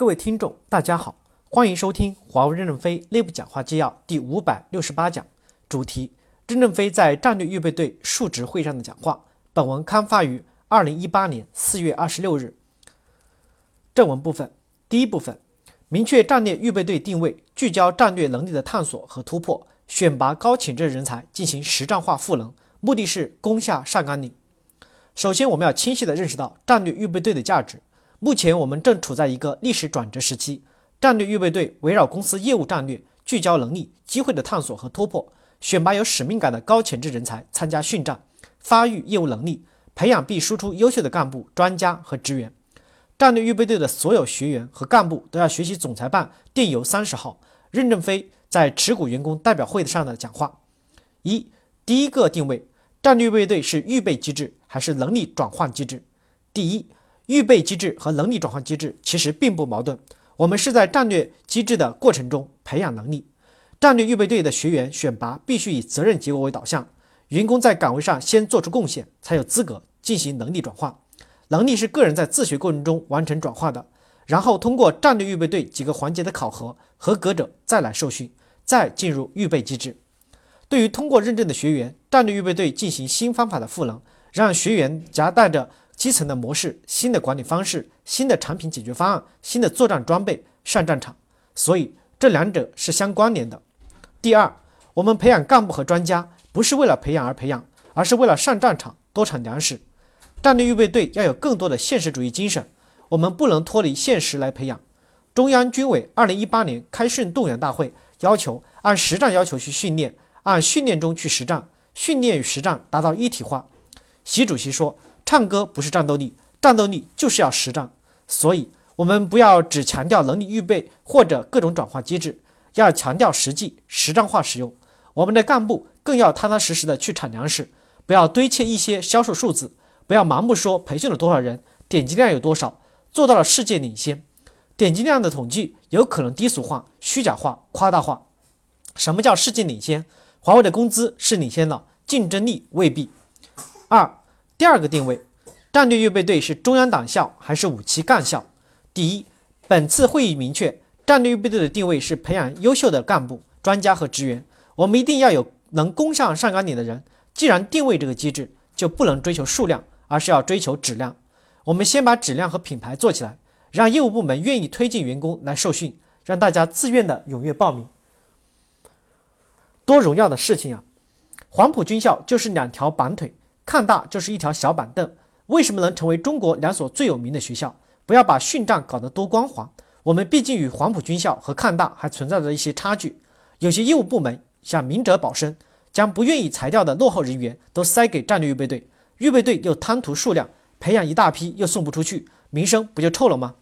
各位听众，大家好，欢迎收听华为任正非内部讲话纪要第五百六十八讲，主题：任正非在战略预备队述职会上的讲话。本文刊发于二零一八年四月二十六日。正文部分，第一部分，明确战略预备队定位，聚焦战略能力的探索和突破，选拔高潜质人才进行实战化赋能，目的是攻下上甘岭。首先，我们要清晰地认识到战略预备队的价值。目前我们正处在一个历史转折时期，战略预备队围绕公司业务战略，聚焦能力、机会的探索和突破，选拔有使命感的高潜质人才参加训战，发育业务能力，培养并输出优秀的干部、专家和职员。战略预备队的所有学员和干部都要学习总裁办电邮三十号任正非在持股员工代表会上的讲话。一、第一个定位，战略预备队是预备机制还是能力转换机制？第一。预备机制和能力转换机制其实并不矛盾，我们是在战略机制的过程中培养能力。战略预备队的学员选拔必须以责任结果为导向，员工在岗位上先做出贡献，才有资格进行能力转化。能力是个人在自学过程中完成转化的，然后通过战略预备队几个环节的考核，合格者再来受训，再进入预备机制。对于通过认证的学员，战略预备队进行新方法的赋能，让学员夹带着。基层的模式、新的管理方式、新的产品解决方案、新的作战装备上战场，所以这两者是相关联的。第二，我们培养干部和专家不是为了培养而培养，而是为了上战场多产粮食。战略预备队要有更多的现实主义精神，我们不能脱离现实来培养。中央军委二零一八年开训动员大会要求按实战要求去训练，按训练中去实战，训练与实战达到一体化。习主席说。唱歌不是战斗力，战斗力就是要实战。所以，我们不要只强调能力预备或者各种转化机制，要强调实际实战化使用。我们的干部更要踏踏实实的去产粮食，不要堆砌一些销售数字，不要盲目说培训了多少人，点击量有多少，做到了世界领先。点击量的统计有可能低俗化、虚假化、夸大化。什么叫世界领先？华为的工资是领先了，竞争力未必。二。第二个定位，战略预备队是中央党校还是五七干校？第一，本次会议明确，战略预备队的定位是培养优秀的干部、专家和职员。我们一定要有能攻上上岗岭的人。既然定位这个机制，就不能追求数量，而是要追求质量。我们先把质量和品牌做起来，让业务部门愿意推进员工来受训，让大家自愿的踊跃报名。多荣耀的事情啊！黄埔军校就是两条板腿。抗大就是一条小板凳，为什么能成为中国两所最有名的学校？不要把训战搞得多光滑。我们毕竟与黄埔军校和抗大还存在着一些差距。有些业务部门想明哲保身，将不愿意裁掉的落后人员都塞给战略预备队，预备队又贪图数量，培养一大批又送不出去，名声不就臭了吗？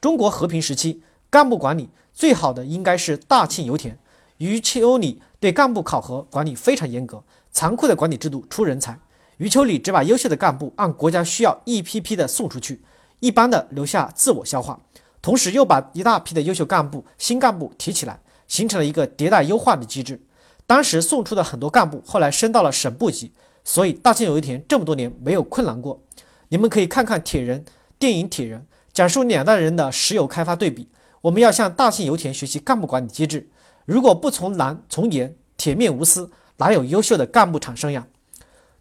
中国和平时期，干部管理最好的应该是大庆油田。余秋里对干部考核管理非常严格，残酷的管理制度出人才。余秋里只把优秀的干部按国家需要一批批的送出去，一般的留下自我消化，同时又把一大批的优秀干部、新干部提起来，形成了一个迭代优化的机制。当时送出的很多干部后来升到了省部级，所以大庆油田这么多年没有困难过。你们可以看看《铁人》电影《铁人》，讲述两代人的石油开发对比。我们要向大庆油田学习干部管理机制，如果不从难从严，铁面无私，哪有优秀的干部产生呀？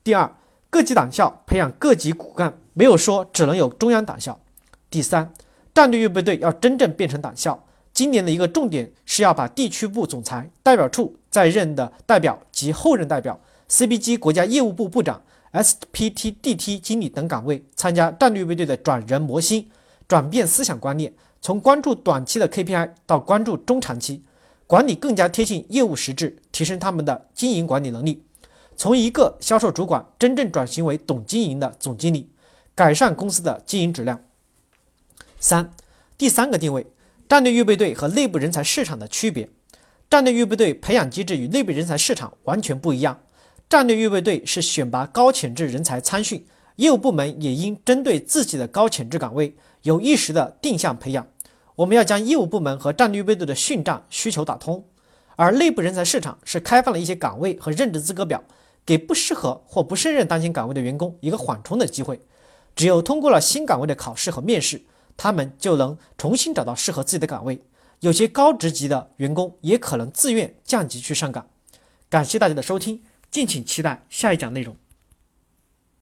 第二。各级党校培养各级骨干，没有说只能有中央党校。第三，战略预备队要真正变成党校，今年的一个重点是要把地区部总裁、代表处在任的代表及后任代表、CBG 国家业务部部长、SPT、DT 经理等岗位参加战略预备队的转人磨心，转变思想观念，从关注短期的 KPI 到关注中长期，管理更加贴近业务实质，提升他们的经营管理能力。从一个销售主管真正转型为懂经营的总经理，改善公司的经营质量。三，第三个定位，战略预备队和内部人才市场的区别。战略预备队培养机制与内部人才市场完全不一样。战略预备队是选拔高潜质人才参训，业务部门也应针对自己的高潜质岗位，有意识的定向培养。我们要将业务部门和战略预备队的训战需求打通，而内部人才市场是开放了一些岗位和任职资格表。给不适合或不胜任当前岗位的员工一个缓冲的机会。只有通过了新岗位的考试和面试，他们就能重新找到适合自己的岗位。有些高职级的员工也可能自愿降级去上岗。感谢大家的收听，敬请期待下一讲内容。